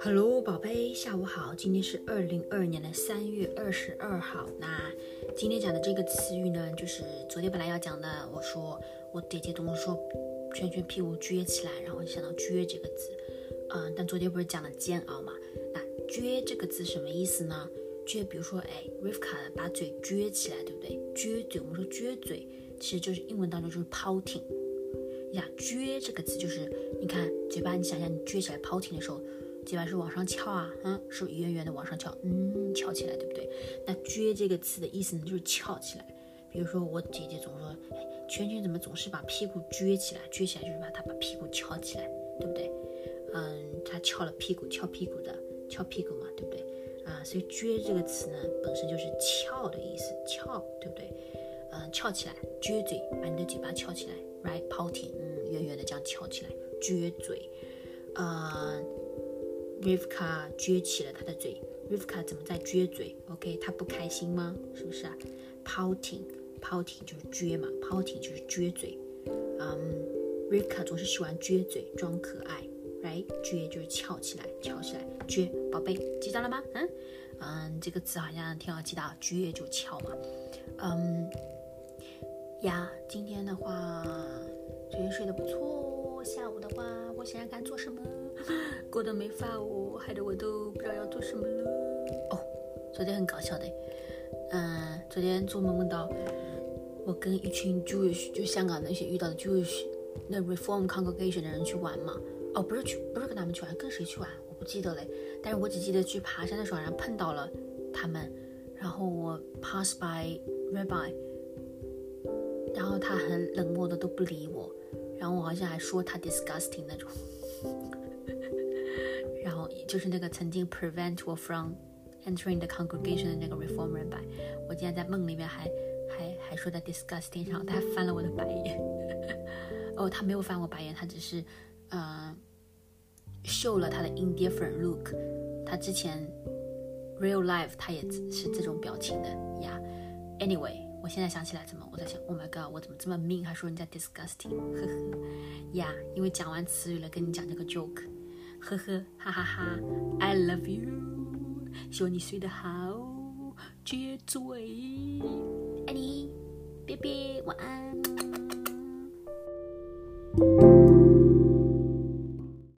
Hello，宝贝，下午好。今天是二零二二年的三月二十二号。那今天讲的这个词语呢，就是昨天本来要讲的。我说我姐姐总是说圈圈屁股撅起来，然后就想到撅这个字。嗯，但昨天不是讲了煎熬嘛？那撅这个字什么意思呢？撅，比如说，哎，Rivka 把嘴撅起来，对不对？撅嘴，我们说撅嘴，其实就是英文当中就是 pouting。呀，撅这个词就是，你看嘴巴，你想象你撅起来 pouting 的时候。嘴巴是往上翘啊，嗯，是不是圆圆的往上翘？嗯，翘起来，对不对？那撅这个词的意思呢，就是翘起来。比如说我姐姐总说，哎，圈圈怎么总是把屁股撅起来？撅起来就是把她把屁股翘起来，对不对？嗯，她翘了屁股，翘屁股的，翘屁股嘛，对不对？啊，所以撅这个词呢，本身就是翘的意思，翘，对不对？嗯，翘起来，撅嘴，把你的嘴巴翘起来，right，pouting，嗯，圆圆的这样翘起来，撅嘴，嗯。Rivka 撅起了他的嘴，Rivka 怎么在撅嘴？OK，他不开心吗？是不是啊？Pouting，pouting 就是撅嘛，pouting 就是撅嘴。嗯，Rivka 总是喜欢撅嘴装可爱，right？撅就是翘起来，翘起来，撅，宝贝，记到了吗？嗯嗯，这个词好像挺好记的，撅就翘嘛。嗯呀，今天的话，昨天睡得不错，下午的话，我想想看做什么。过得没法哦，害得我都不知道要做什么了。哦，昨天很搞笑的，嗯，昨天做梦梦到我跟一群 Jewish，就香港那些遇到的 Jewish，那 Reform Congregation 的人去玩嘛。哦，不是去，不是跟他们去玩，跟谁去玩？我不记得嘞。但是我只记得去爬山的时候，然后碰到了他们，然后我 pass by Rabbi，然后他很冷漠的都不理我，然后我好像还说他 disgusting 那种。然后就是那个曾经 prevent 我 from entering the congregation 的那个 reformer 白我今天在梦里面还还还说他 disgusting 上，他还翻了我的白眼。哦，他没有翻我白眼，他只是嗯秀了他的 indifferent look。他之前 real life 他也是这种表情的呀。Anyway，我现在想起来怎么，我在想，Oh my god，我怎么这么 mean，，还说人家 disgusting，呵呵呀，因为讲完词语了，跟你讲这个 joke。呵呵，哈哈哈，I love you，希望你睡得好，撅嘴，爱你，别别，晚安。